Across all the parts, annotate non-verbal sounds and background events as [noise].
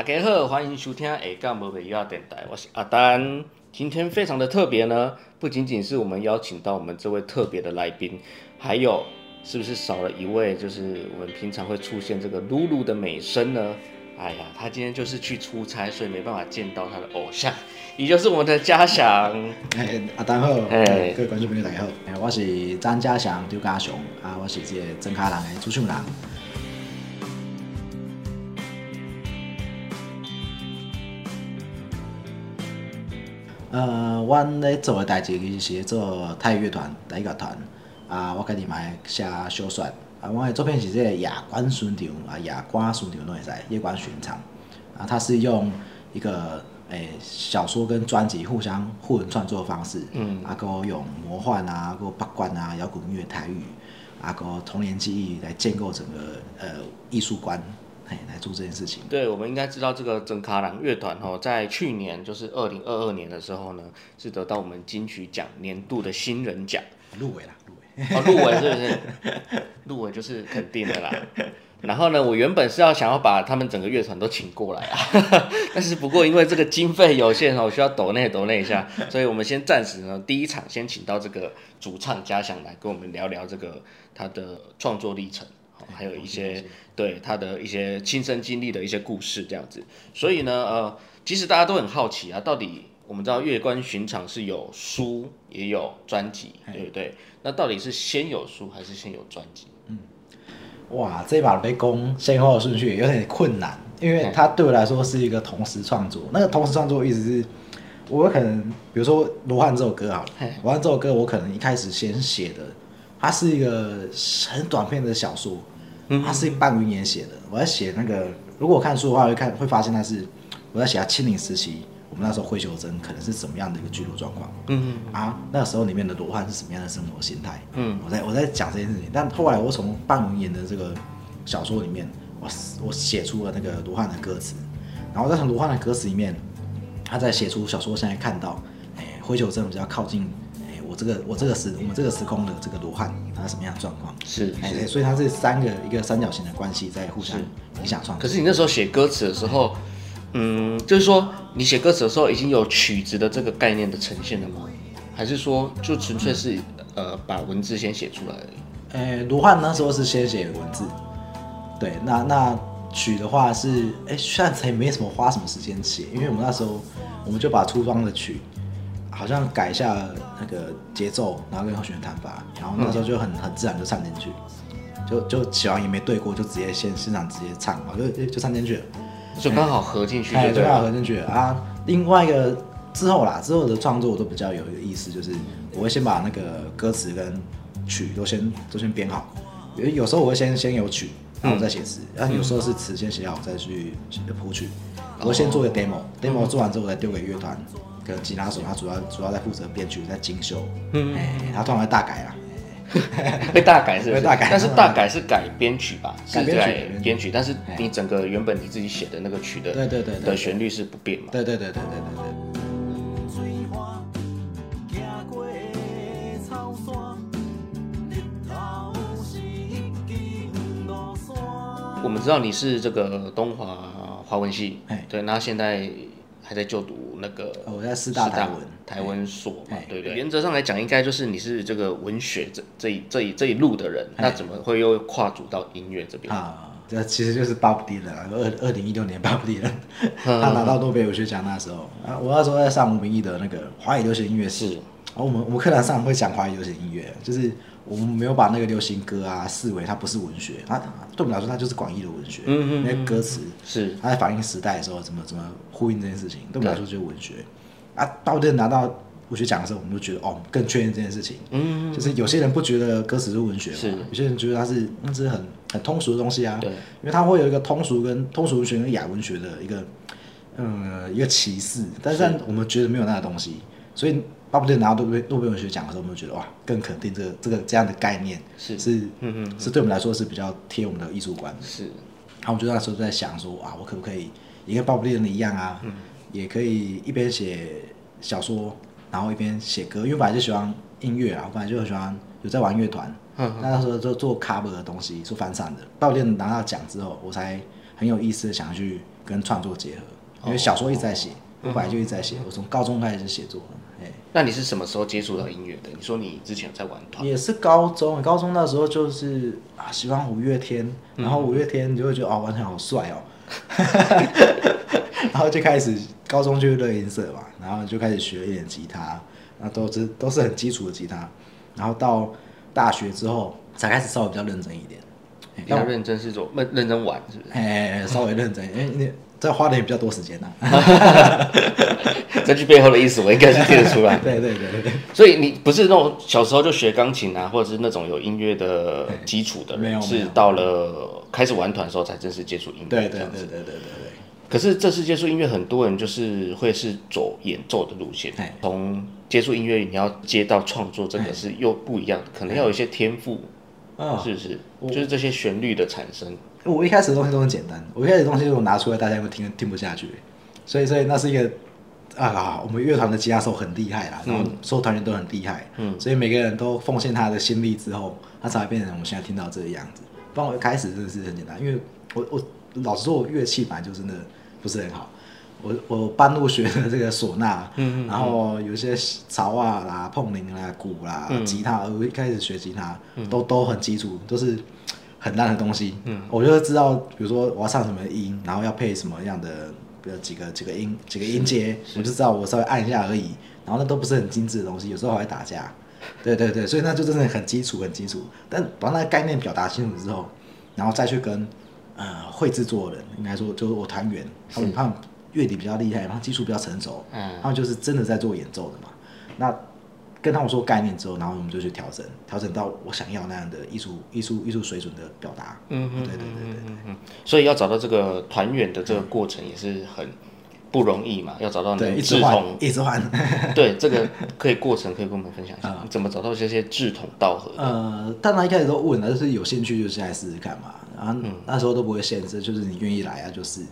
大家好，欢迎收听下港无北亚电台，我是阿丹。今天非常的特别呢，不仅仅是我们邀请到我们这位特别的来宾，还有是不是少了一位？就是我们平常会出现这个露露的美声呢？哎呀，他今天就是去出差，所以没办法见到他的偶像，也就是我们的嘉祥。哎，阿丹好，哎各位观众朋友大家好，哎，我是张家祥、刘家雄，啊，我是这个真卡人的主唱人。呃，阮咧做诶代志其实是咧做泰语乐团、台语乐团，啊，我家己嘛会写小说，啊，我诶作品是这个夜观巡场，啊，夜观巡场拢会使，夜观巡场，啊，它是用一个诶、小说跟专辑互相互文创作的方式，嗯，啊，个用魔幻啊，个八卦啊，摇滚乐、台语，啊，个童年记忆来建构整个呃艺术观，嘿，来做这件事情。对，我们应该知道这个整卡郎乐团哦，在去年就是二零二二年的时候呢，是得到我们金曲奖年度的新人奖。入围啦，入围。哦，入围是不是？[laughs] 入围就是肯定的啦。然后呢，我原本是要想要把他们整个乐团都请过来啊，[laughs] 但是不过因为这个经费有限哦，需要抖内抖内一下，所以我们先暂时呢，第一场先请到这个主唱嘉祥来跟我们聊聊这个他的创作历程，哦还有一些对他的一些亲身经历的一些故事这样子。所以呢，呃，其实大家都很好奇啊，到底我们知道月关巡场是有书也有专辑，对不对？那到底是先有书还是先有专辑？嗯哇，这把被攻先后的顺序有点困难，因为它对我来说是一个同时创作。那个同时创作意思是，我可能比如说《罗汉》这首歌好了，嘿《罗汉》这首歌我可能一开始先写的，它是一个很短篇的小说，它是半云言写的。我在写那个，如果我看书的话，会看会发现它是我在写他清零时期，我们那时候灰球真可能是怎么样的一个居住状况。嗯啊，那个时候里面的罗汉是什么样的生活心态？嗯，我在我在讲这件事情，但后来我从半文言的这个小说里面，我我写出了那个罗汉的歌词，然后再从罗汉的歌词里面，他在写出小说现在看到，哎，灰球镇比较靠近，这个我这个时我们这个时空的这个罗汉，他什么样的状况？是哎，对所以它是三个一个三角形的关系在互相影响创作。可是你那时候写歌词的时候，嗯，就是说你写歌词的时候已经有曲子的这个概念的呈现了吗？还是说就纯粹是呃把文字先写出来而已？呃，罗汉那时候是先写文字，对，那那曲的话是，哎，虽然才没什么花什么时间写，因为我们那时候我们就把初装的曲好像改一下那个节奏，然后跟和弦弹法，然后那时候就很很自然就唱进去，就就写完也没对过，就直接现现场直接唱，就就唱进去了。就刚好合进去哎，就刚好。合进去啊。另外一个之后啦，之后的创作我都比较有一个意思，就是我会先把那个歌词跟曲都先都先编好。有有时候我会先先有曲，然后再写词；然后有时候是词先写好，再去谱曲。我会先做个 demo，demo 做完之后，我再丢给乐团跟吉他手，他主要主要在负责编曲，在精修。嗯，哎，他通常会大改啦。[laughs] 会大改是不是？会大改但是大改是改编曲吧？是改编曲编曲曲，但是你整个原本你自己写的那个曲的对对对对的旋律是不变嘛？对对对对对对对。我们知道你是这个东华华文系哎，对，那现在还在就读那个哦我在师大台文台文所嘛哎，对不对？原则上来讲，应该就是你是这个文学这这一这一这一路的人，那怎么会又跨足到音乐这边？啊，这其实就是巴布迪人啊，二二零一六年巴布迪人，[laughs] 他拿到诺贝尔文学奖那时候，啊，我那时候在上吴明义的那个华语流行音乐系，是。然后我们我们课堂上会讲华语流行音乐，就是我们没有把那个流行歌啊视为它不是文学，它对我们来说它就是广义的文学，嗯嗯嗯那个歌词是。它在反映时代的时候怎么怎么呼应这件事情，对我们来说就是文学。啊，巴布迪人拿到文学奖的时候，我们就觉得哦，更确认这件事情。嗯，就是有些人不觉得歌词是文学嘛，是。有些人觉得它是那是很很通俗的东西啊。对，因为它会有一个通俗跟通俗文学跟雅文学的一个呃一个歧视，但是我们觉得没有那个东西，所以巴布迪拿到诺贝诺贝尔文学奖的时候，我们就觉得哇，更肯定这个这个这样的概念是是嗯嗯是对我们来说是比较贴我们的艺术观的。是。然后我就那时候就在想说啊，我可不可以也跟巴布迪人一样啊，嗯。也可以一边写小说，然后一边写歌，因为本来就喜欢音乐啊，我本来就很喜欢有在玩乐团，嗯。那那时候就做 cover 的东西，做翻唱的。巴布迪伦拿到奖之后，我才很有意思的想要去跟创作结合，因为小说一直在写，我本来就一直在写，我从高中开始就写作。那你是什么时候接触到音乐的？你说你之前有在玩团，也是高中，高中那时候就是啊，喜欢五月天，然后五月天你就会觉得哦，完全好帅哦，[laughs] 然后就开始高中就是乐音社嘛，然后就开始学一点吉他，那都是都是很基础的吉他，然后到大学之后才开始稍微比较认真一点，比较认真是做认认真玩，是不是？哎，稍微认真，因为你这花的也比较多时间呐、[laughs] 这句背后的意思我应该是听得出来。[laughs] 对对对对对，所以你不是那种小时候就学钢琴啊，或者是那种有音乐的基础的人，没有是到了开始玩团的时候才正式接触音乐。对对对对对对对。可是这次接触音乐，很多人就是会是走演奏的路线哎，从接触音乐你要接到创作，这个是又不一样的，可能要有一些天赋，嗯是不是？就是这些旋律的产生。我一开始的东西都很简单，我一开始的东西如果拿出来，大家会听听不下去，所以所以那是一个啊，我们乐团的吉他手很厉害啦，然后所有团员都很厉害，嗯，所以每个人都奉献他的心力之后，他才会变成我们现在听到这个样子。不然我一开始真的是很简单，因为我我老实说，我乐器本来就真的不是很好。我我半路学的这个唢呐，嗯然后有一些槽啊啦、碰铃啦、鼓啦、吉他，我一开始学吉他都都很基础，都是很烂的东西。嗯，我就知道，比如说我要唱什么音，然后要配什么样的，比如几个几个音几个音阶，我就知道我稍微按一下而已。然后那都不是很精致的东西，有时候还会打架。[laughs] 对对对，所以那就真的很基础很基础。但把那个概念表达清楚之后，然后再去跟呃会制作的人，应该说就是我团员，他们他们乐理比较厉害，然后技术比较成熟，嗯他们就是真的在做演奏的嘛。那跟他们说概念之后，然后我们就去调整，调整到我想要那样的艺术艺术艺术水准的表达。嗯嗯对对对对对。所以要找到这个团员的这个过程也是很不容易嘛，要找到对，能一直换志同，一直换。[laughs] 对这个可以过程可以跟我们分享一下，[laughs] 怎么找到这些志同道合？呃，当然一开始都问了，就是有兴趣就先来试试看嘛。然那时候都不会限制，就是你愿意来啊，就是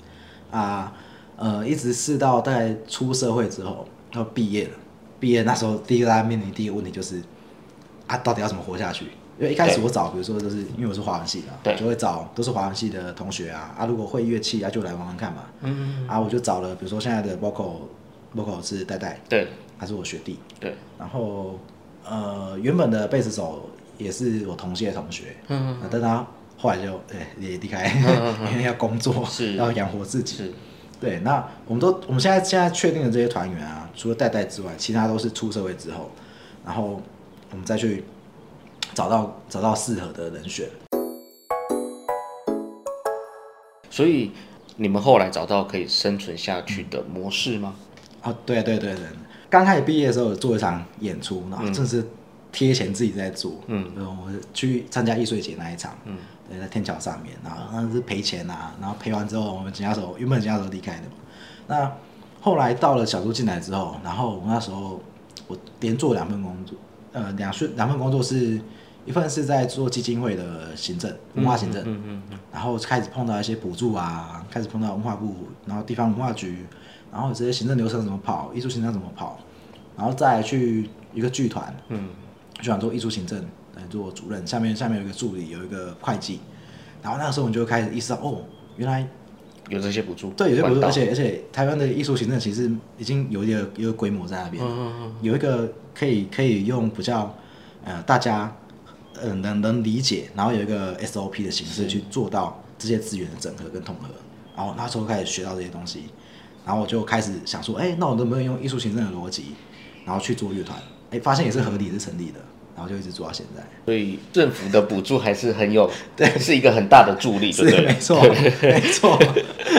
啊，呃，一直试到大概出社会之后，要毕业了。毕业那时候，第一个大家面临第一个问题就是啊，到底要怎么活下去？因为一开始我找，比如说就是因为我是华文系的，对。就会找都是华文系的同学啊啊，如果会乐器啊，就来玩玩看嘛。嗯啊，我就找了，比如说现在的 vocal vocal 是戴戴，对。他是我学弟，对，然后呃，原本的贝斯手也是我同系的同学，嗯嗯，但他后来就哎、也离开，[laughs] 因为要工作，是。要养活自己，是对。那我们都我们现在现在确定的这些团员啊，除了代代之外，其他都是出社会之后，然后我们再去找到找到适合的人选。所以你们后来找到可以生存下去的模式吗？哦，对对对对，刚开始毕业的时候有做一场演出，然后真的是贴钱自己在做，嗯，我去参加艺术节那一场，嗯，对，在天桥上面，然后那是赔钱啊，然后赔完之后，我们吉他手原本吉他手离开的嘛，那后来到了小猪进来之后，然后我那时候我连做两份工作，呃，两份两份工作是一份是在做基金会的行政，文化行政，嗯嗯嗯，然后开始碰到一些补助啊，开始碰到文化部，然后地方文化局，然后这些行政流程怎么跑，艺术行政怎么跑，然后再去一个剧团，嗯，剧团做艺术行政来做主任，下面下面有一个助理，有一个会计，然后那个时候我们就开始意识到，哦，原来有这些补助，对，有些补助，而且而且台湾的艺术行政其实已经有一个有一个规模在那边，有一个可以可以用比较呃大家呃能能理解，然后有一个 SOP 的形式去做到这些资源的整合跟统合，然后那时候开始学到这些东西，然后我就开始想说，哎，那我能不能用艺术行政的逻辑，然后去做乐团？哎，发现也是合理是成立的，然后就一直做到现在。所以政府的补助还是很有，[laughs] 对，是一个很大的助力，对不对？没错，没错。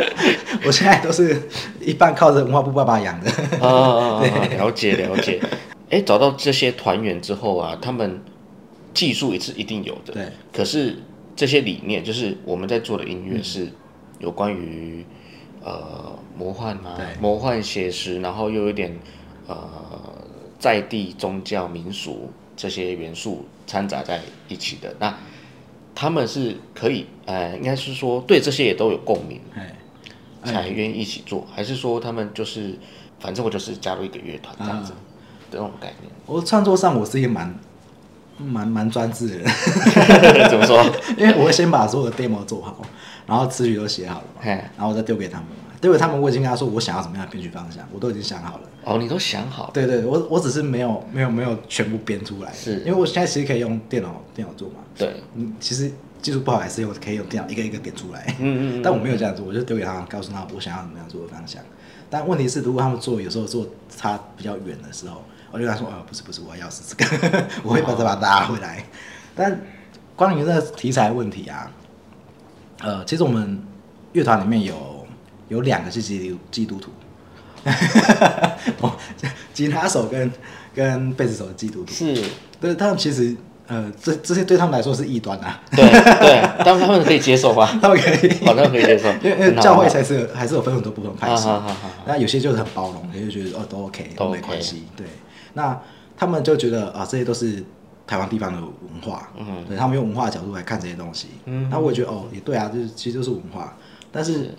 [laughs] 我现在都是一半靠着文化部爸爸养的。啊 [laughs] 了解了解。哎，找到这些团员之后啊，他们技术也是一定有的。对。可是这些理念，就是我们在做的音乐是有关于呃魔幻嘛对，魔幻写实，然后又有一点呃在地宗教民俗这些元素掺杂在一起的。那他们是可以呃，应该是说对这些也都有共鸣。哎，才愿意一起做，还是说他们就是反正我就是加入一个乐团这样子啊的那种概念？我创作上我是一个蛮蛮蛮专制的人，[laughs] 怎么说？[laughs] 因为我会先把所有的 demo 做好，然后词曲都写好了嘛，嘿，然后我再丢给他们嘛。丢给他们，我已经跟他说我想要什么样的编曲方向，我都已经想好了。哦，你都想好，对对，我我只是没有没有没有全部编出来，是因为我现在其实可以用电脑电脑做嘛。对，嗯，其实技术不好还是我可以用电脑一个一个点出来。嗯嗯嗯 [laughs] 但我没有这样做，我就丢给他，告诉他我想要怎么样做的方向。但问题是，如果他们做有时候做差比较远的时候，我就跟他说：“哦，不是不是，我要是这个，[laughs] 我会把它把它拉回来。”但关于这个题材问题啊，呃，其实我们乐团里面有有两个是基督基督徒，[laughs] 哦，吉他手跟跟贝斯手的基督徒，是，对他们其实呃，这这些对他们来说是异端啊，对对，但他们可以接受吧？[laughs] 他们可以，好像可以接受。因为因为教会才是有还是有分很多不同派系。那有些就是很包容，有些就觉得哦都 OK 都都没关系，对，那他们就觉得啊这些都是台湾地方的文化，嗯。对他们用文化的角度来看这些东西，嗯。那我也觉得哦也对啊，就是其实就是文化，但是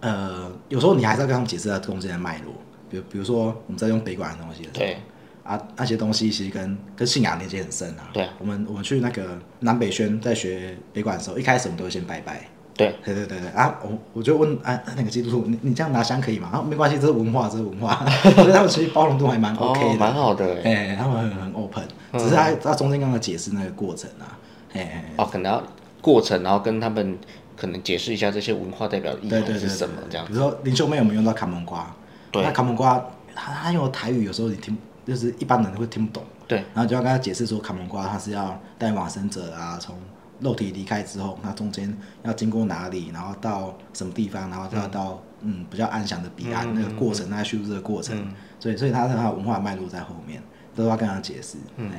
呃有时候你还是要跟他们解释它中间的脉络，比如比如说我们在用北管的东西的时候，对，啊，那些东西其实跟跟信仰连接很深啊。对。啊我们我们去那个南北宣在学北管的时候，一开始我们都会先拜拜。对，对对对对。啊，我我就问啊那个基督徒，你你这样拿香可以吗？啊，没关系，这是文化，这是文化，[laughs] 所以他们其实包容度还蛮 OK 哦，的，蛮好的。哎。哎、他们很很 open，只是他他中间刚刚解释那个过程啊，哎、哎。哦，可能要过程，然后跟他们可能解释一下这些文化代表的意涵是什么，这样比如说林秀妹有没有用到卡门瓜？对。那卡门瓜他他用台语有时候你听，就是一般人会听不懂。对，然后就要跟他解释说，卡门瓜它是要带往生者啊，从肉体离开之后，那中间要经过哪里，然后到什么地方，然后要到嗯比较安详的彼岸、嗯那个过程，那叙述这个过程，所以所以他他的文化脉络在后面，都要跟他解释。嗯，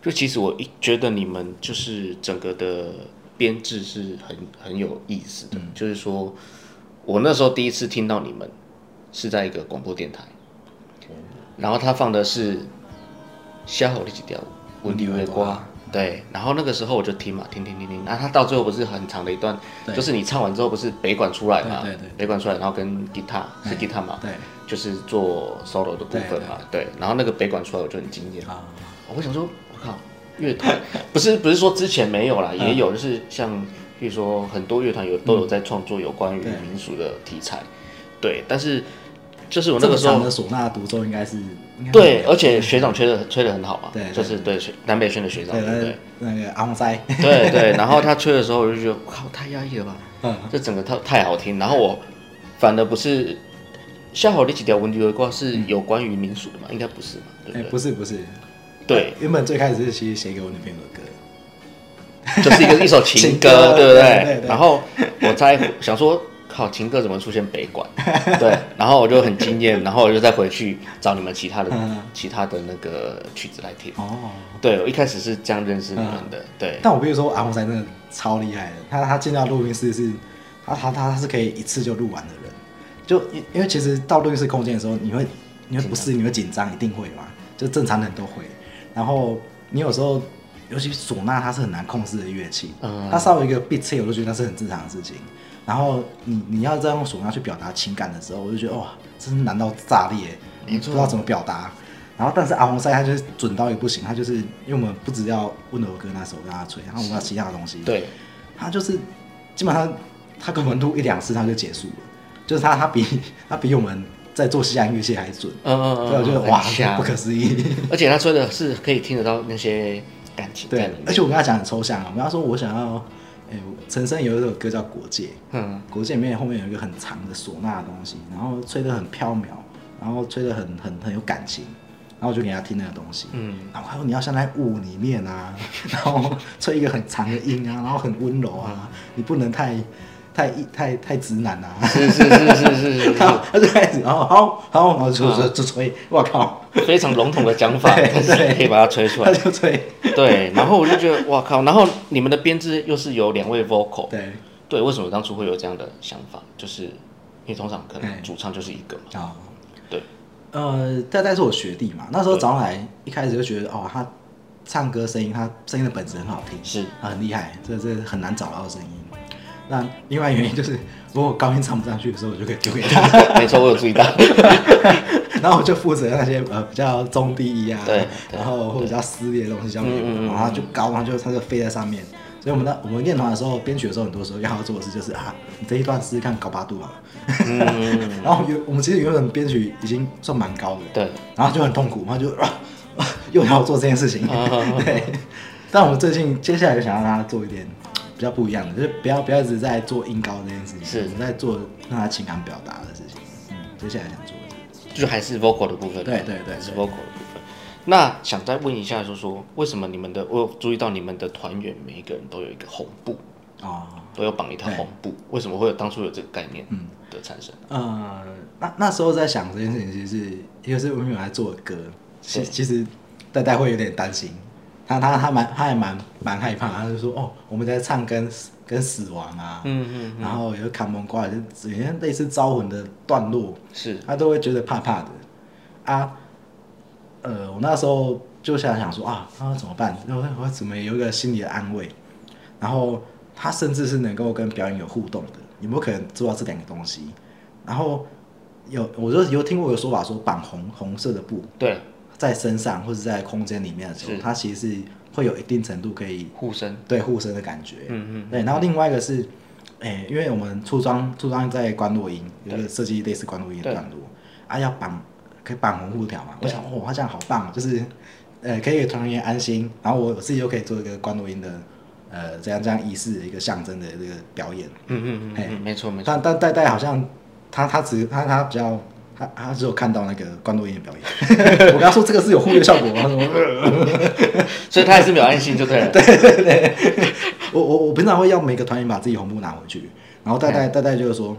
就其实我一觉得你们就是整个的编制是很很有意思的，嗯。就是说我那时候第一次听到你们是在一个广播电台，然后他放的是《虾好的几条文迪微瓜》，对，然后那个时候我就听嘛，听听听听，然后他到最后不是很长的一段，就是你唱完之后不是北管出来嘛，对对对北管出来，然后跟吉他是吉他嘛，对。就是做 solo 的部分嘛，对，然后那个北管出来我就很惊艳，啊，我想说，我靠，乐团 [laughs] 不是不是说之前没有啦，嗯也有，就是像比如说很多乐团有都有在创作有关于民俗的题材，对，但是就是我那个时候这么长的唢呐独奏应该是对，而且学长吹的吹的很好嘛，对对就是对南北轩的学长，对对对？那那个阿蒙塞，对对，然后他吹的时候我就觉得，我靠，太压抑了吧，嗯，这整个太太好听，然后我反而不是。下好那几条文迪的话是有关于民俗的嘛？应该不是嘛？对哎、不对？不是不是，对，原本最开始是其实写给我女朋友的歌，就是一个一首情 [laughs] 情歌，对不对？对对对然后我在想说，靠，情歌怎么出现北管？[laughs] 对，然后我就很惊艳，然后我就再回去找你们其他的、嗯其他的那个曲子来听。哦，对，我一开始是这样认识你们的，对，但我必须说，阿红塞真的超厉害的。他他进到录音室是，他他他他是可以一次就录完的人。就因因为其实到录音室空间的时候，你会你会不适应，你会紧张，一定会嘛，就正常人都会。然后你有时候，尤其唢呐，它是很难控制的乐器，嗯。它稍微一个 beat 切，我就觉得那是很正常的事情。然后你你要再用唢呐去表达情感的时候，我就觉得哇，真是难到炸裂，你不知道怎么表达。然后，但是阿红塞他就是准到也不行，他就是因为我们不只要温柔歌那首让他吹，然后我们要其他的东西，对，他就是基本上他跟我们录一两次他就结束了，就是他他比 [laughs] 他比我们在做西洋乐器还准，嗯嗯嗯，所以我觉得哇不可思议。[laughs] 而且他吹的是可以听得到那些感情在对，，而且我跟他讲很抽象啊，我跟他说我想要，哎、陈升有一首歌叫《国界》，嗯，国界里面后面有一个很长的唢呐的东西，然后吹得很飘渺，然后吹得很很很有感情，然后我就给他听那个东西，嗯，然后他说你要像在雾里面啊，[laughs] 然后吹一个很长的音啊，然后很温柔啊，你不能太太太太直男啊，[laughs] 是是是是是是他他就开始，然后好好，然后就就就吹，我靠，非常笼统的讲法，对但是可以把它吹出他来。就吹，对，然后我就觉得哇靠，然后你们的编制又是有两位 vocal，对，对，为什么当初会有这样的想法？就是因为通常可能哎。主唱就是一个嘛，啊，对，呃，戴戴是我学弟嘛，那时候找来一开始就觉得哦，他唱歌声音，他声音的本质很好听，是。他很厉害，这这很难找到的声音。那另外原因就是，如果高音唱不上去的时候，我就可以丢给他，[laughs] 没错，我有注意到，[laughs] 然后我就负责那些呃比较中低音啊，对对然后或者比较撕裂的东西交给我，嗯嗯嗯。然后他就高，然后就它就飞在上面，所以我们的我们练团的时候，编曲的时候，很多时候要做的事就是啊，你这一段试试看高八度好了。嗯，[laughs] 然后有我们其实原本编曲已经算蛮高的，对，然后就很痛苦，然后就啊啊又要做这件事情，对。但我们最近接下来就想让他做一点比较不一样的，就是不要不要一直在做音高这件事情，是我在做让他情感表达的事情。嗯，接下来想做的是就还是 vocal 的部分。对对对还是 vocal 的部分。那想再问一下，就是说为什么你们的我有注意到你们的团员每一个人都有一个红布，哦，都有绑一条红布，为什么会有当初有这个概念嗯的产生？呃，那那时候在想这件事情，其实是一个是我们原来做的歌，其对其实大家会有点担心，他他他蛮他还蛮蛮害怕，他就说哦，我们在唱跟跟死亡啊，嗯嗯，然后有卡蒙瓜，就有些类似招魂的段落，是他都会觉得怕怕的啊。呃，我那时候就想想说啊，啊怎么办？然后我怎么有一个心理的安慰？然后他甚至是能够跟表演有互动的，有没有可能做到这两个东西？然后有，我就有听过一个说法说，绑红红色的布对在身上或者在空间里面的时候，它其实是会有一定程度可以护身，对护身的感觉。嗯嗯，对，然后另外一个是，诶、因为我们出装出装在关落音，有一个设计类似关落音的段落，啊，要绑可以绑红布条嘛，我想哦，他这样好棒哦，就是呃可以给团员安心，然后我自己又可以做一个关落音的呃这样这样仪式的一个象征的这个表演，嗯嗯嗯，没错没错，但但戴戴好像他他只他他比较。他他只有看到那个关落音的表演，[laughs] 我跟他说这个是有忽略效果吗？[laughs] 所以他还是没有安心就对了对对。我我我平常会要每个团员把自己红布拿回去，然后戴戴戴戴就是说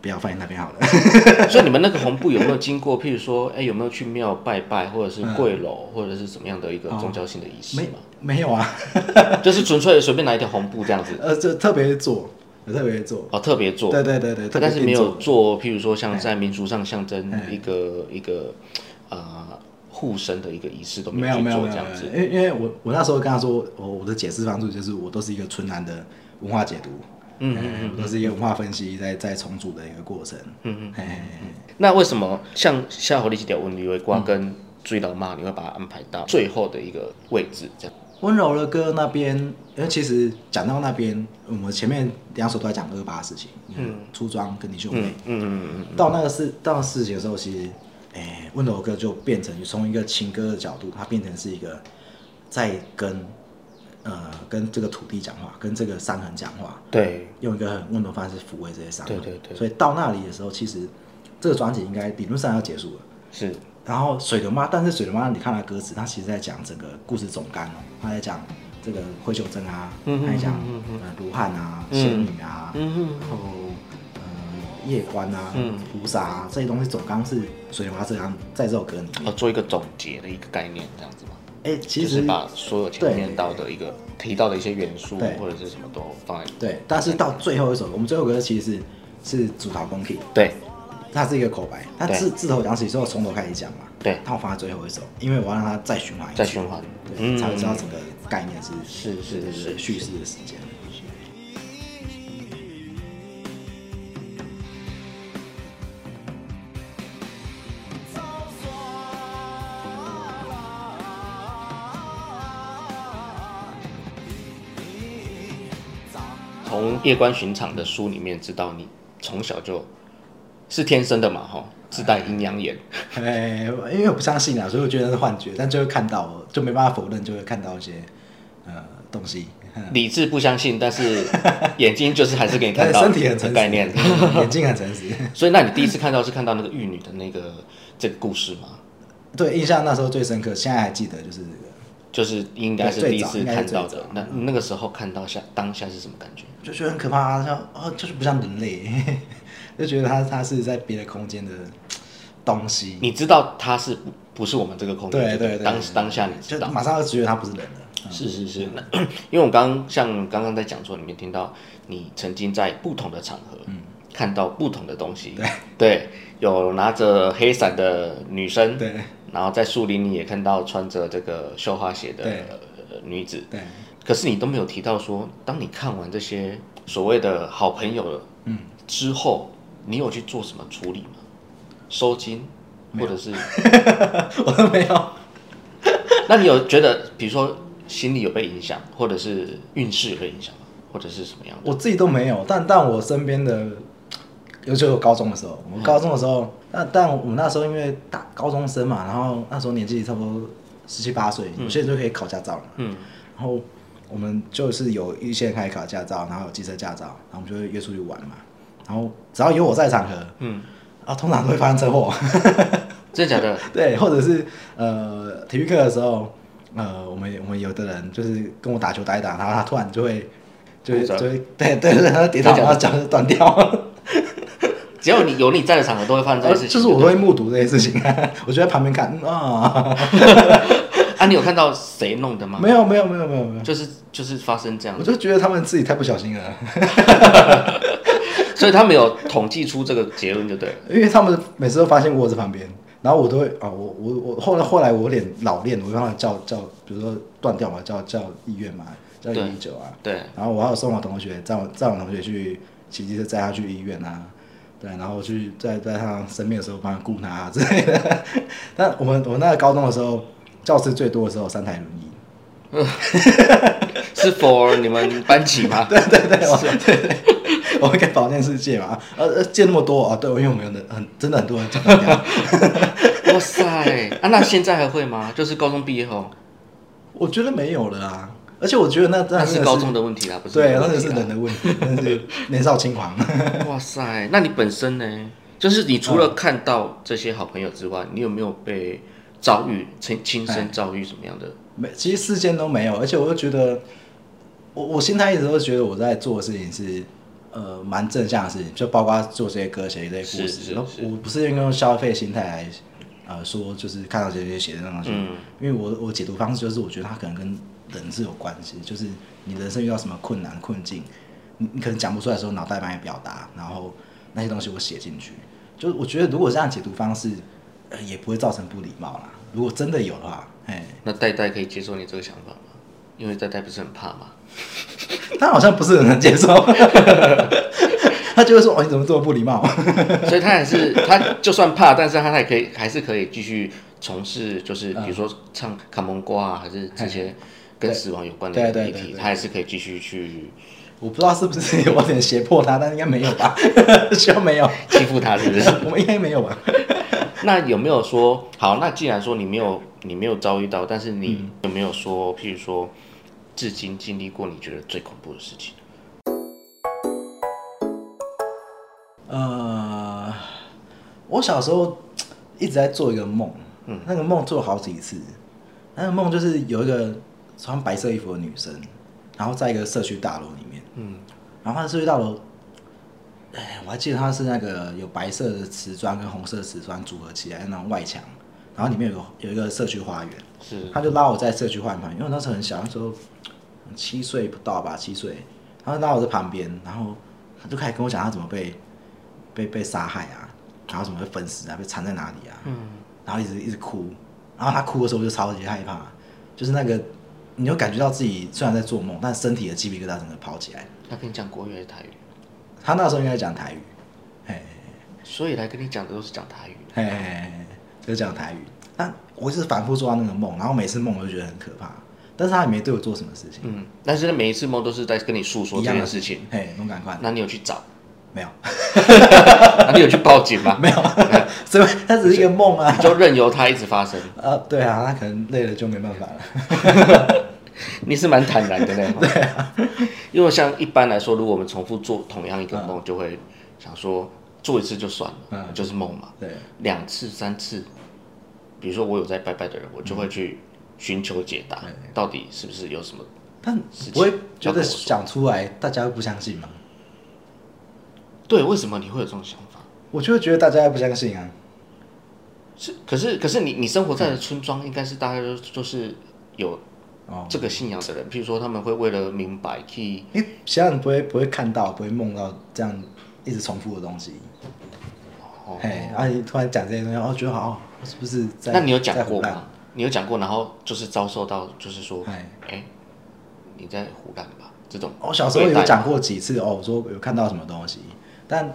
不要放在那边好了。所以你们那个红布有没有经过，譬如说，哎、有没有去庙拜拜，或者是跪楼，或者是怎么样的一个宗教性的仪式没？没有啊，[laughs] 就是纯粹随便拿一条红布这样子，呃，这特别做，有特别做，哦，特别做，对对对对，但是没有做。做，譬如说像在民俗上象征哎。一个一个呃护身的一一个仪式都没有没有这样子。因。为因为我我那时候跟他说，我我的解释方式就是我都是一个纯然的文化解读，嗯嗯嗯，都是一个文化分析在在重组的一个过程，嗯嗯。那为什么像夏侯立基的文旅为嗯。瓜跟追老妈，你会把它安排到最后的一个位置这样？温柔的歌那边，因为其实讲到那边，我们前面两首都在讲二八的事情，嗯，出装跟你兄妹，嗯嗯嗯到那个事到那事情的时候，其实，诶、温柔的歌就变成从一个情歌的角度，它变成是一个在跟呃跟这个土地讲话，跟这个伤痕讲话，对，用一个很温柔的方式抚慰这些伤痕。对对对。所以到那里的时候，其实这个专辑应该理论上要结束了。是，然后水流妈，但是水流妈，你看她歌词，她其实在讲整个故事总纲哦，她在讲这个灰秀珍啊，嗯她在讲嗯嗯呃卢汉啊、嗯。仙女啊，嗯哼。然后呃夜观啊、嗯。菩萨啊这些东西总纲是水流妈这样在这首歌里面。哦，做一个总结的一个概念这样子吗？哎、其实就是把所有前面到的一个提到的一些元素或者是什么都放在对，但是到最后一首，我们最后歌其实是是主导公 key，对它是一个口白，它对。字字头讲起之后从头开始讲嘛，对。但我放在最后一首，因为我要让它再循环一次，再循环。对，嗯才会知道整个概念是是是是对叙事的时间。从夜观寻常的书里面知道你从小就是天生的嘛，哈，自带阴阳眼。哎，因为我不相信啊，所以我觉得是幻觉，但就会看到，就没办法否认，就会看到一些呃东西。理智不相信，但是眼睛就是还是给你看到 [laughs] 身体很诚实，概念。眼睛很诚实。[laughs] 所以，那你第一次看到是看到那个玉女的那个这个故事吗？对，印象那时候最深刻，现在还记得就是这个。就是应该是第一次看到的。那那个时候看到下当下是什么感觉？就觉得很可怕、啊，像哦，就是不像人类，就觉得他他是在别的空间的东西。你知道它是不不是我们这个空间？对对对，当对当下你知道。就马上就觉得他不是人了。嗯。是是是，那 [clears throat] 因为我刚刚像刚刚在讲座里面听到，你曾经在不同的场合，看到不同的东西，嗯对。对，有拿着黑伞的女生，对。然后在树林里也看到穿着这个绣花鞋的呃女子，对，可是你都没有提到说，当你看完这些所谓的好朋友了，嗯，之后，你有去做什么处理吗？收金，或者是，[laughs] 我都没有。[laughs] 那你有觉得，比如说心理有被影响，或者是运势有被影响吗？或者是什么样的？我自己都没有，但但我身边的，尤其是我高中的时候，我高中的时候，但但我们那时候因为大高中生嘛，然后那时候年纪差不多十七八岁，有些人就可以考驾照了。嗯，然后我们就是有一些人开始考驾照，然后有机车驾照，然后我们就会约出去玩嘛。然后只要有我在场合，嗯，啊，通常都会发生车祸。[laughs] 真的假的？[laughs] 对，或者是呃体育课的时候，呃，我们我们有的人就是跟我打球打一打，然后他突然就会就会就会对对对，他跌倒，真的假的然后脚就断掉。[laughs] 只要你有你在的场合，都会发生这些事情。就是我都会目睹这些事情，我就在旁边看嗯啊，啊，你有看到谁弄的吗？没有没有没有没有没有，就是就是发生这样我，就觉得他们自己太不小心了，所以他们有统计出这个结论，就对了。因为他们每次都发现我在旁边，然后我都会啊，我我我后来后来我有点老练，我会帮他叫叫，比如说断掉嘛，叫叫医院嘛，叫对一一九啊，对，然后我还有送我同学，载我载我同学去骑机车载他去医院啊，对，然后去在在他生病的时候帮他顾他、啊、之类的。[laughs] 但我们我们那个高中的时候，教室最多的时候三台轮椅，[laughs] 是 for 你们班级吗？[laughs] 对对 [laughs] 对，我对对，我们跟保健室借嘛，呃呃借那么多啊，对，因为我们有很很真的很多人讲掉，哇塞！啊，那现在还会吗？就是高中毕业后，我觉得没有了啊，而且我觉得那那是高中的问题啦，不是对，那是人的问题，那是年少轻狂。哇塞，那你本身呢？就是你除了看到这些好朋友之外，你有没有被遭遇亲亲身遭遇什么样的？没，其实事件都没有，而且我又觉得，我我心态一直都觉得我在做的事情是，呃，蛮正向的事情，就包括做这些歌、写这些故事，我不是用消费心态来，呃，说就是看到这些写的东西，嗯。因为我我解读方式就是我觉得它可能跟人是有关系，就是你人生遇到什么困难困境，你你可能讲不出来的时候，脑袋帮你表达，然后那些东西我写进去，就是我觉得如果这样解读方式，呃，也不会造成不礼貌啦。如果真的有的话，哎。那戴戴可以接受你这个想法吗？因为戴戴不是很怕吗？[laughs] 他好像不是很能接受，[laughs] 他就会说：“哦，你怎么这么不礼貌 [laughs] 所以他还是他就算怕，但是他还可以还是可以继续从事，就是比如说唱卡蒙瓜啊，还是这些跟死亡有关的对对议题，对对他还是可以继续去？”我不知道是不是有点胁迫他，但应该没有吧？希望没有，欺负他，是不是？我们应该没有吧？[laughs] 那有没有说好？那既然说你没有你没有遭遇到，但是你嗯有没有说，譬如说，至今经历过你觉得最恐怖的事情？呃，我小时候一直在做一个梦，嗯那个梦做了好几次。那个梦就是有一个穿白色衣服的女生，然后在一个社区大楼里面，嗯，然后社区大楼，哎，我还记得它是那个有白色的瓷砖跟红色瓷砖组合起来的那种外墙，然后里面有个有一个社区花园，是他就拉我在社区花园旁边，因为我那时候很小，那时候七岁不到吧，七岁，他就拉我在旁边，然后他就开始跟我讲他怎么被被被杀害啊，然后怎么被分尸啊，被藏在哪里啊，嗯，然后一直一直哭，然后他哭的时候我就超级害怕，就是那个你就感觉到自己虽然在做梦，但身体的鸡皮疙瘩整个跑起来。他跟你讲国语还是台语？他那时候应该讲台语，嘿，所以来跟你讲的都是讲台语。就讲台语。但我一直反复做到那个梦，然后每次梦我就觉得很可怕，但是他也没对我做什么事情，嗯，但是每一次梦都是在跟你诉说这一样的件事情。，嘿，龙感官那你有去找？没有。[laughs] 那你有去报警吗？[laughs] 没有，[laughs] 所以它只是一个梦啊。就任由它一直发生。啊，对啊，他可能累了就没办法了。[laughs] 你是蛮坦然的呢。[laughs] 对啊，因为像一般来说，如果我们重复做同样一个梦，就会想说做一次就算了，嗯就是梦嘛。对，两次、三次，比如说我有在拜拜的人，我就会去寻求解答，对到底是不是有什么？但不会觉得讲出来大家会不相信吗？对，为什么你会有这种想法？我就会觉得大家不相信啊。是，可是可是你你生活在的村庄，应该是大家都就是有哦，这个信仰的人，譬如说他们会为了明白去因为其他人不会不会看到，不会梦到这样一直重复的东西。哦哎，啊，你突然讲这些东西，哦，觉得好，我是不是在？那你有讲过吗？你有讲过，然后就是遭受到，就是说，哎哎，你在胡乱吧？这种我小时候有讲过几次哦，我说有看到什么东西，但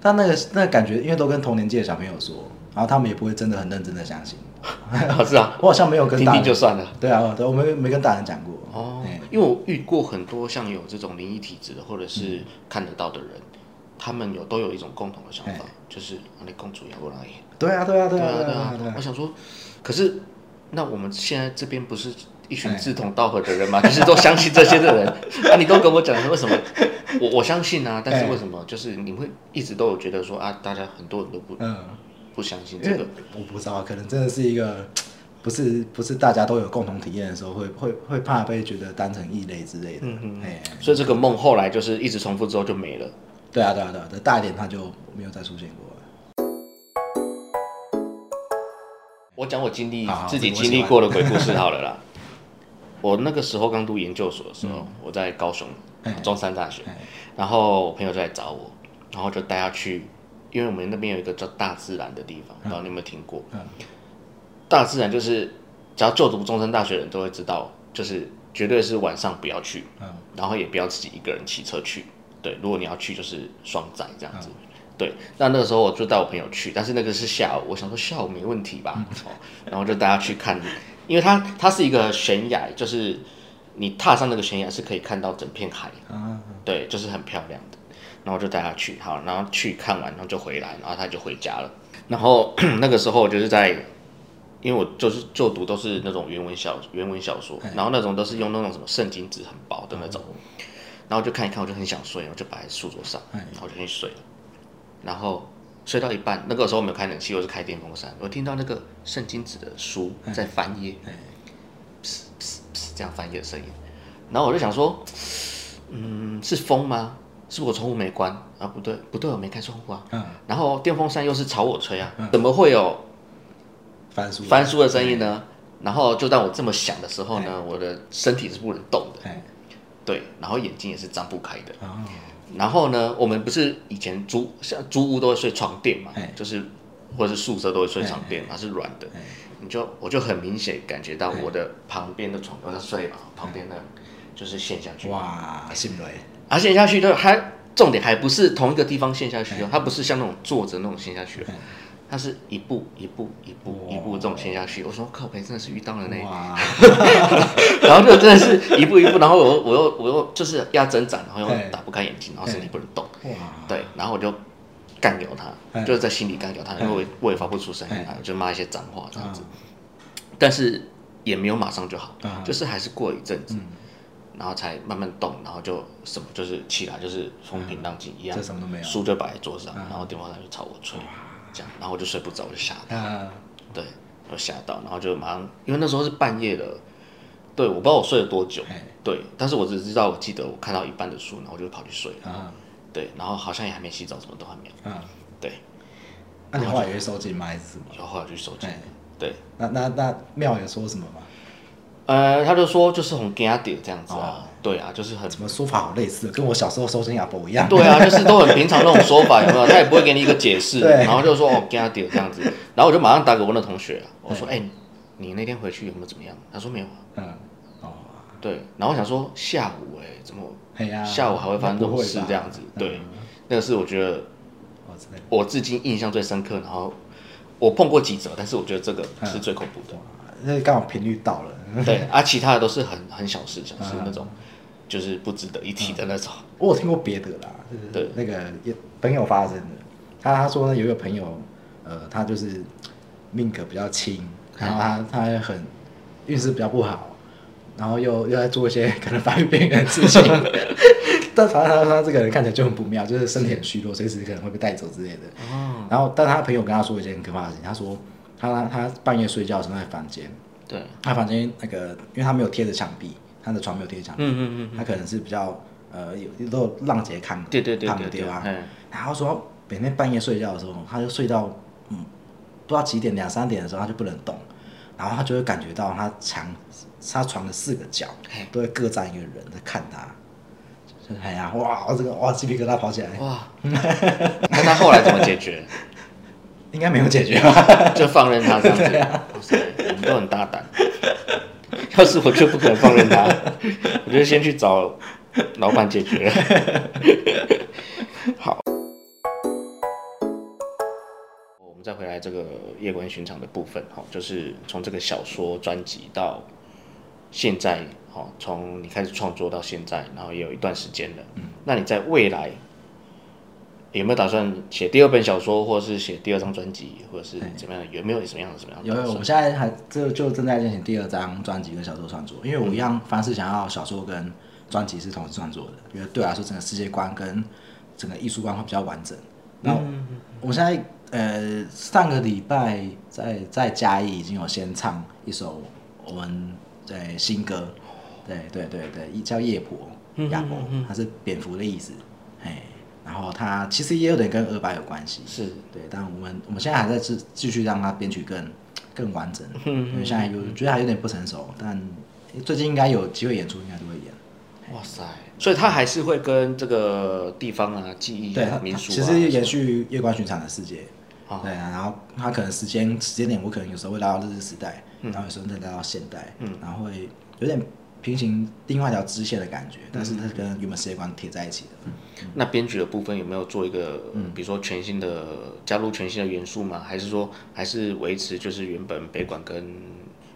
但那个那个感觉，因为都跟同年纪的小朋友说，然然后他们也不会真的很认真的相信。啊 [laughs] 是啊，[laughs] 我好像没有跟听听就算了。对啊，对，我没没跟大人讲过。哦哎，因为我遇过很多像有这种灵异体质的，或者是看得到的人，他们有都有一种共同的想法，就是啊你公主要不来。对啊，对啊，对啊，对啊，对啊。我想说，可是那我们现在这边不是一群志同道合的人嘛？就是都相信这些的人，那，[laughs] 你都跟我讲，为什么？我我相信啊，但是哎为什么？就是你会一直都有觉得说啊，大家很多人都不嗯，不相信这个。我不知道，可能真的是一个。[tsk] 不是不是大家都有共同体验的时候，会会会怕被觉得当成异类之类的。嗯嗯。哎，所以这个梦后来就是一直重复之后就没了。对啊对啊对啊，等大一点他就没有再出现过了。我讲我经历自己经历过的鬼故事好了啦。[laughs] 我那个时候刚读研究所的时候，我在高雄哎中山大学哎，然后我朋友就来找我，然后就带他去，因为我们那边有一个叫大自然的地方，不知道你有没有听过？嗯大自然就是只要就读中山大学的人都会知道，就是绝对是晚上不要去，嗯然后也不要自己一个人骑车去。对，如果你要去，就是双载这样子。嗯对，那那个时候我就带我朋友去，但是那个是下午，我想说下午没问题吧，哦，然后就带他去看，因为它它是一个悬崖，就是你踏上那个悬崖是可以看到整片海，啊，对，就是很漂亮的。然后就带他去，好，然后去看完，然后就回来，然后他就回家了。然后 [clears throat] 那个时候我就是在，因为我就是就读都是那种原文小原文小说，然后那种都是用那种什么圣经纸很薄的那种，然后就看一看，我就很想睡，我就摆在书桌上，然后就去睡了。然后睡到一半，那个时候没有开冷气，我是开电风扇，我听到那个圣经纸的书在翻页，噗噗噗这样翻页的声音，然后我就想说，嗯，是风吗？是不是我窗户没关？啊？不对，不对，我没开窗户啊。嗯，然后电风扇又是朝我吹啊，怎么会有翻书翻书的声音呢？然后就当我这么想的时候呢，我的身体是不能动的，哎，对，然后眼睛也是张不开的。哦，然后呢，我们不是以前租像租屋都会睡床垫嘛哎，就是或者是宿舍都会睡床垫，它是软的。哎，你就我就很明显感觉到我的旁边的床我在睡嘛，旁边的就是陷下去，哇，信不对，而陷下去就还重点还不是同一个地方陷下去哦，它不是像那种坐着那种陷下去哦，它是一步一步一步一步这种陷下去。我说靠北真的是遇到了呢，哇，[laughs] 然后就真的是一步一步，然后我又我又我又就是要挣扎，然后又哎。打不开眼睛，然后身体不能动，哇，对，然后我就干掉他，哎。就是在心里干掉他，因为我也发不出声音哎。来，我就骂一些脏话这样子。啊，但是也没有马上就好啊，就是还是过了一阵子。然后才慢慢动，然后就什么就是起来就是风平浪静一样，这什么都没有。书就摆在桌上，然后电风扇就朝我吹，这样，然后我就睡不着，我就吓到，啊，对，我吓到，然后就马上，因为那时候是半夜了，对，我不知道我睡了多久。哎，对，但是我只知道我记得我看到一半的书，然后我就跑去睡了，啊，对，然后好像也还没洗澡，什么都还没有，啊，对，那你后来也会收紧吗？还是什么？然后后来就去收紧哎，对，那那那庙有说什么吗？呃，他就说就是很给他点这样子哦啊，对啊，就是很怎么说法好类似，跟我小时候收金亚伯一样。对啊，就是都很平常那种说法，有没有？他也不会给你一个解释，[laughs] 对然后就说哦，给他点这样子，然后我就马上打给我那同学啊，我说哎、你那天回去有没有怎么样？他说没有啊，嗯，哦，对，然后我想说下午哎、怎么哎呀，下午还会发生这种事那不会吧这样子？对嗯，那个是我觉得我至今印象最深刻，然后我碰过几则，但是我觉得这个是最恐怖的。那刚好频率到了。对，啊，其他的都是很很小事，小事嗯那种，就是不值得一提的那种。我有听过别的啦，就是对那个也朋友发生的，他他说呢有一个朋友，呃，他就是命格比较轻，然后他他很运势比较不好，然后又又在做一些 [laughs] 可能发育边缘的事情，[laughs] 但反正他他这个人看起来就很不妙，就是身体很虚弱，随时可能会被带走之类的。哦，然后，但他朋友跟他说一件很可怕的事情，他说他他半夜睡觉的时候在房间，对，他房间那个因为他没有贴着墙壁，他的床没有贴着墙壁，嗯嗯嗯，他可能是比较呃有都有浪姐看对对对对对，地方，嗯然后说每天半夜睡觉的时候，他就睡到嗯不知道几点两三点的时候，他就不能动，然后他就会感觉到他墙他床的四个角都会各站一个人在看他，就是哎呀哇这个哇鸡皮疙瘩跑起来，哇，[laughs] 那他后来怎么解决？应该没有解决吧？[laughs] 就放任他这样子。哇塞，我们都很大胆。要是我就不可能放任他，我就先去找老板解决了。[laughs] 好，我们再回来这个夜观寻常的部分，哈，就是从这个小说专辑到现在，哈，从你开始创作到现在，然后也有一段时间了。嗯，那你在未来有没有打算写第二本小说，或者是写第二张专辑，或者是怎么样？有没有什么样的什么样的有有，我？们现在还这就正在进行第二张专辑跟小说创作，因为我一样方式想要小说跟专辑是同时创作的，因为对我来说整个世界观跟整个艺术观会比较完整。然后我现在呃上个礼拜在在嘉义已经有先唱一首我们在新歌，对对对对，叫夜婆夜婆，它是蝙蝠的意思，哎，然后它其实也有点跟二八有关系，是。对，但我们我们现在还在继继续让它编曲更更完整，因为现在有觉得还有点不成熟，但最近应该有机会演出，应该都会演。哇塞！所以它还是会跟这个地方啊、记忆啊、民俗啊，其实延续夜观寻常的世界，哦。对啊，然后它可能时间时间点，我可能有时候会来到日治时代，嗯。然后有时候再来到现代，然后会有点平行另外一条支线的感觉，但是它是跟原本世界观贴在一起的。那编曲的部分有没有做一个，嗯比如说全新的加入全新的元素吗？还是说还是维持就是原本北管跟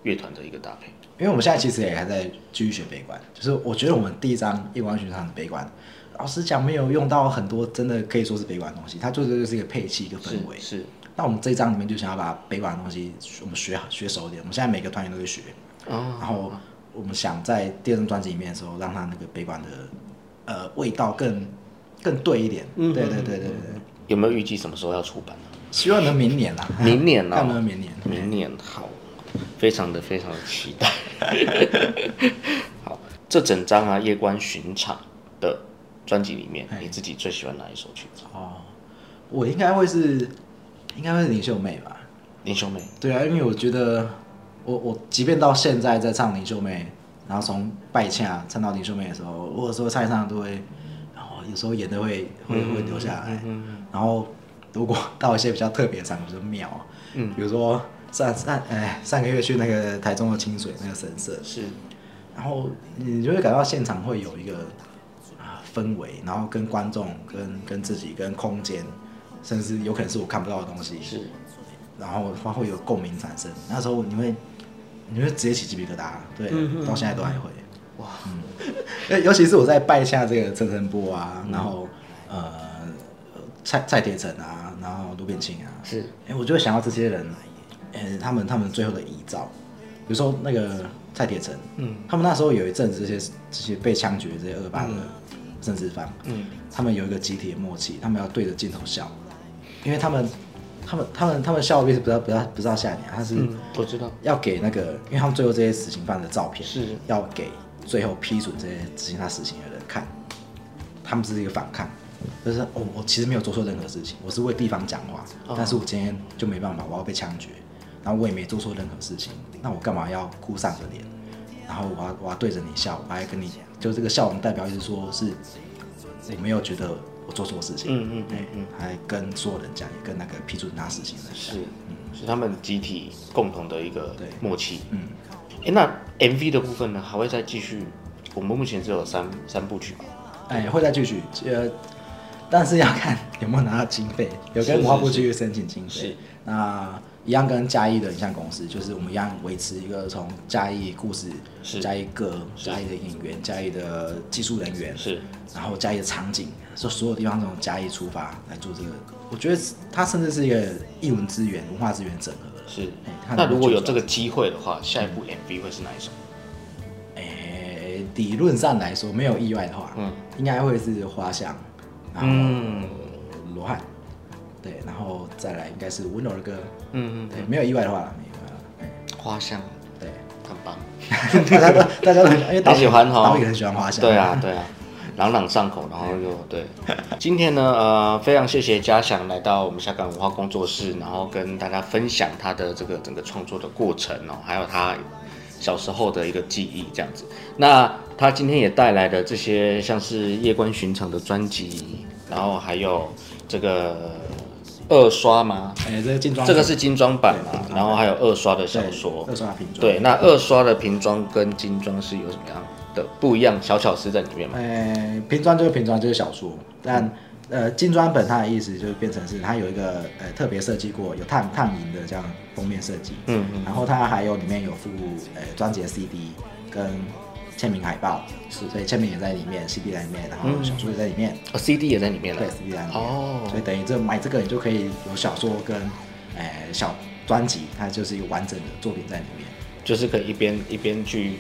乐团的一个搭配？因为我们现在其实也还在继续学北管，就是我觉得我们第一张夜观寻常的北管，老实讲没有用到很多真的可以说是北管的东西，它做的就是一个配器一个氛围。是是那我们这一章里面就想要把北管的东西我们学好学熟一点，我们现在每个团员都会学，哦，然后我们想在第二张专辑里面的时候，让他那个北管的呃味道更更对一点。嗯对对对对对，有没有预计什么时候要出版呢？希望能明年啦。明年哦看能明年。明年好，非常的非常的期待。[laughs] 好，这整张啊《夜观寻常》的专辑里面，哎你自己最喜欢哪一首曲子？哦，我应该会是应该会是林秀妹吧。林秀妹，对啊，因为我觉得我我即便到现在在唱林秀妹，然后从拜恰唱到林秀妹的时候，我有时候唱一唱都会，然后有时候眼泪会会会流下来。然后如果到一些比较特别的场合，就是庙，嗯，比如说上上哎上个月去那个台中的清水那个神社，是。然后你就会感到现场会有一个啊氛围，然后跟观众、跟跟自己、跟空间，甚至有可能是我看不到的东西，是，然后它会有共鸣产生。那时候你会你会直接起鸡皮疙瘩，对，到现在都还会。哇，[laughs] 尤尤其是我在拜下这个陈晨波啊，然后呃蔡蔡铁城啊，然后卢炳清啊，是。哎、我就会想到这些人，呃、他们他们最后的遗照，比如说那个蔡铁城，嗯，他们那时候有一阵子这些这些被枪决这些恶霸的政治犯，嗯，他们有一个集体的默契，他们要对着镜头笑，因为他们他们他们他们笑并不是不要不知道吓你啊，他是嗯，我知道，要给那个，因为他们最后这些死刑犯的照片是。要给最后批准这些执行他死刑的人看，他们是一个反抗，就是我我其实没有做错任何事情，我是为地方讲话，但是我今天就没办法，我要被枪决，然后我也没做错任何事情，那我干嘛要哭丧着脸，然后我要我要对着你笑，我还跟你就这个笑容代表意思说是我没有觉得我做错事情，嗯嗯嗯嗯，还跟所有人讲，也跟那个批准他事情的人讲是，是他们集体共同的一个对。默契。嗯，哎，那 MV 的部分呢，还会再继续？我们目前只有三三部曲嘛，哎，会再继续，呃，但是要看 [laughs] 有没有拿到经费，有跟文化部继续申请经是费。那一样跟嘉义的影像公司，就是我们一样维持一个从嘉义故事、是。嘉义歌、嘉义的演员、嘉义的技术人员，是。然后嘉义的场景，说所有地方从嘉义出发来做这个，我觉得它甚至是一个艺文资源、文化资源整合。是那如果有这个机会的话，下一部 MV 会是哪一首？诶，理论上来说，没有意外的话，嗯应该会是花香，然嗯后罗汉，对，然后再来应该是温柔的歌，嗯嗯对，没有意外的话，没有意外的话嗯，花香，对，很棒。[laughs] 大家都大家都很因为导很喜欢哈导演很喜欢花香，对啊，[laughs] 对啊，朗朗上口，然后又对。今天呢，呃，非常谢谢嘉祥来到我们下港文化工作室，然后跟大家分享他的这个整个创作的过程哦，还有他小时候的一个记忆这样子。那他今天也带来的这些像是《夜观寻常》的专辑，然后还有这个二刷吗？哎，这个精装这个是精装版嘛然后还有二刷的小说，二刷的瓶装，对，那二刷的瓶装跟精装是有什么样的不一样小巧思在里面吗？呃，瓶装就是瓶装，就是小说，但呃精装本它的意思就是变成是它有一个呃特别设计过有烫烫银的这样封面设计，嗯嗯，然后它还有里面有附呃专辑的 CD 跟签名海报，是。所以签名也在里面，CD 在里面，然后小说也在里面，哦，CD 也在里面了。对。CD 在里面，哦。所以等于这买这个你就可以有小说跟呃小专辑，它就是一个完整的作品在里面。就是可以一边一边去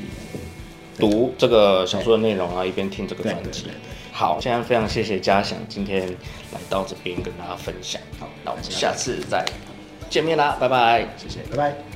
读这个小说的内容，然后一边听这个专辑。好，现在非常谢谢嘉祥今天来到这边跟大家分享。好那我们下次再见面啦，拜拜。谢谢，拜拜。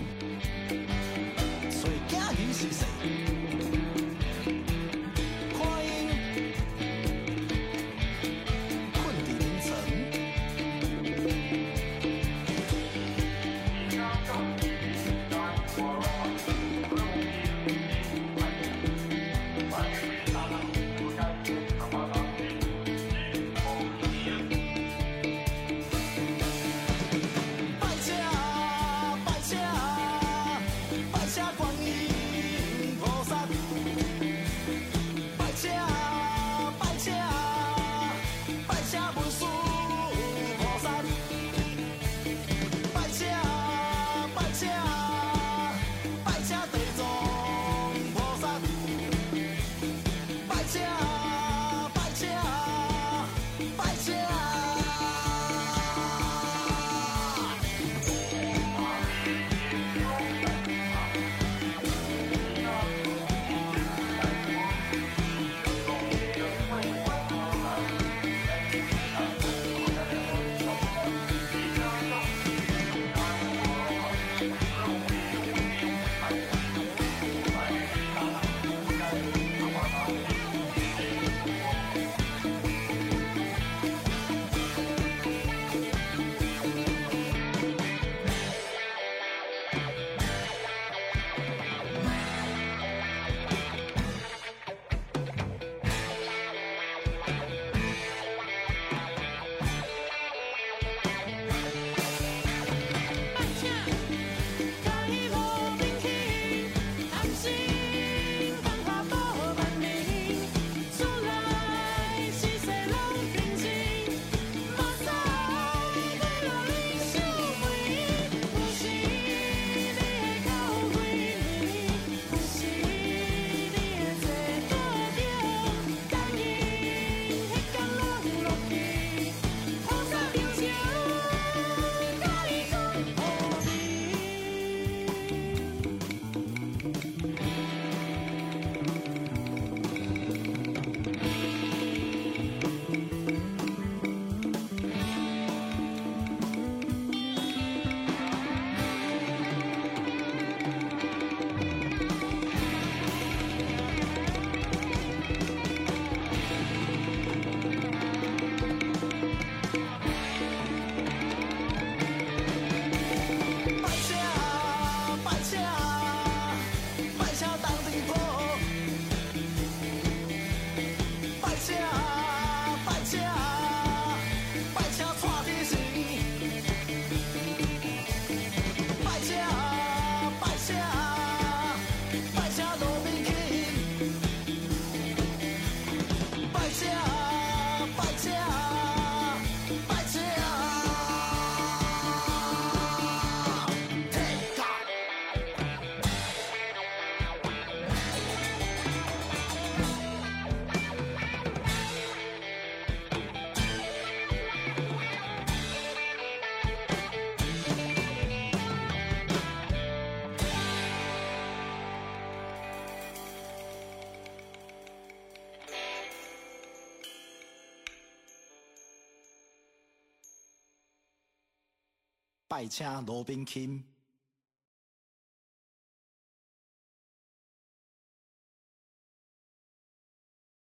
拜请罗宾逊。